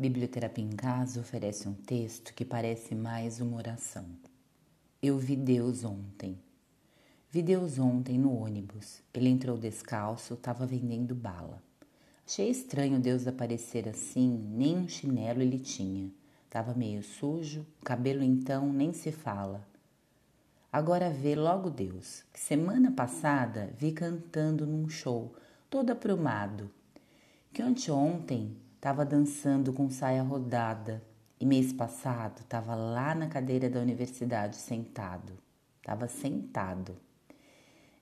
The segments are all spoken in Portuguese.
Biblioterapia em Casa oferece um texto que parece mais uma oração. Eu vi Deus ontem. Vi Deus ontem no ônibus. Ele entrou descalço, estava vendendo bala. Achei estranho Deus aparecer assim, nem um chinelo ele tinha. Tava meio sujo, cabelo então nem se fala. Agora vê logo Deus, semana passada vi cantando num show, todo aprumado. Que anteontem estava dançando com saia rodada e mês passado estava lá na cadeira da universidade sentado. Estava sentado.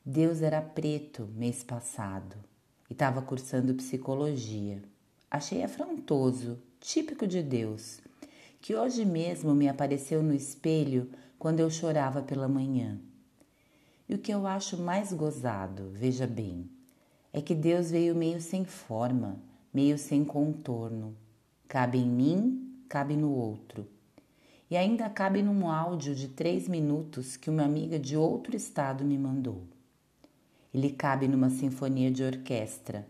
Deus era preto mês passado e estava cursando psicologia. Achei afrontoso, típico de Deus, que hoje mesmo me apareceu no espelho quando eu chorava pela manhã. E o que eu acho mais gozado, veja bem, é que Deus veio meio sem forma, meio sem contorno. Cabe em mim, cabe no outro. E ainda cabe num áudio de três minutos que uma amiga de outro estado me mandou. Ele cabe numa sinfonia de orquestra,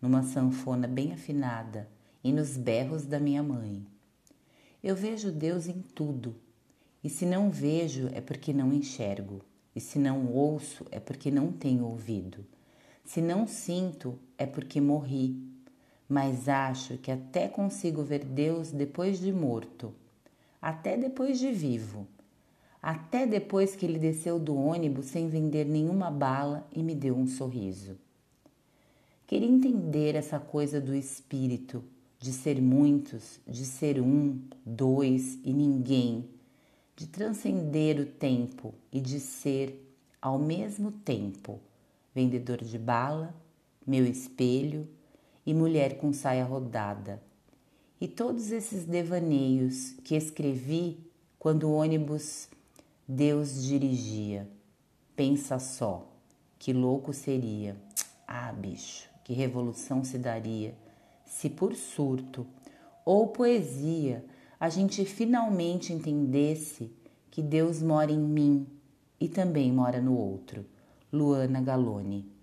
numa sanfona bem afinada e nos berros da minha mãe. Eu vejo Deus em tudo, e se não vejo é porque não enxergo, e se não ouço é porque não tenho ouvido, se não sinto é porque morri mas acho que até consigo ver Deus depois de morto, até depois de vivo, até depois que ele desceu do ônibus sem vender nenhuma bala e me deu um sorriso. Queria entender essa coisa do espírito, de ser muitos, de ser um, dois e ninguém, de transcender o tempo e de ser, ao mesmo tempo, vendedor de bala, meu espelho, e mulher com saia rodada. E todos esses devaneios que escrevi quando o ônibus Deus dirigia. Pensa só, que louco seria. Ah, bicho, que revolução se daria se por surto ou poesia a gente finalmente entendesse que Deus mora em mim e também mora no outro. Luana Galone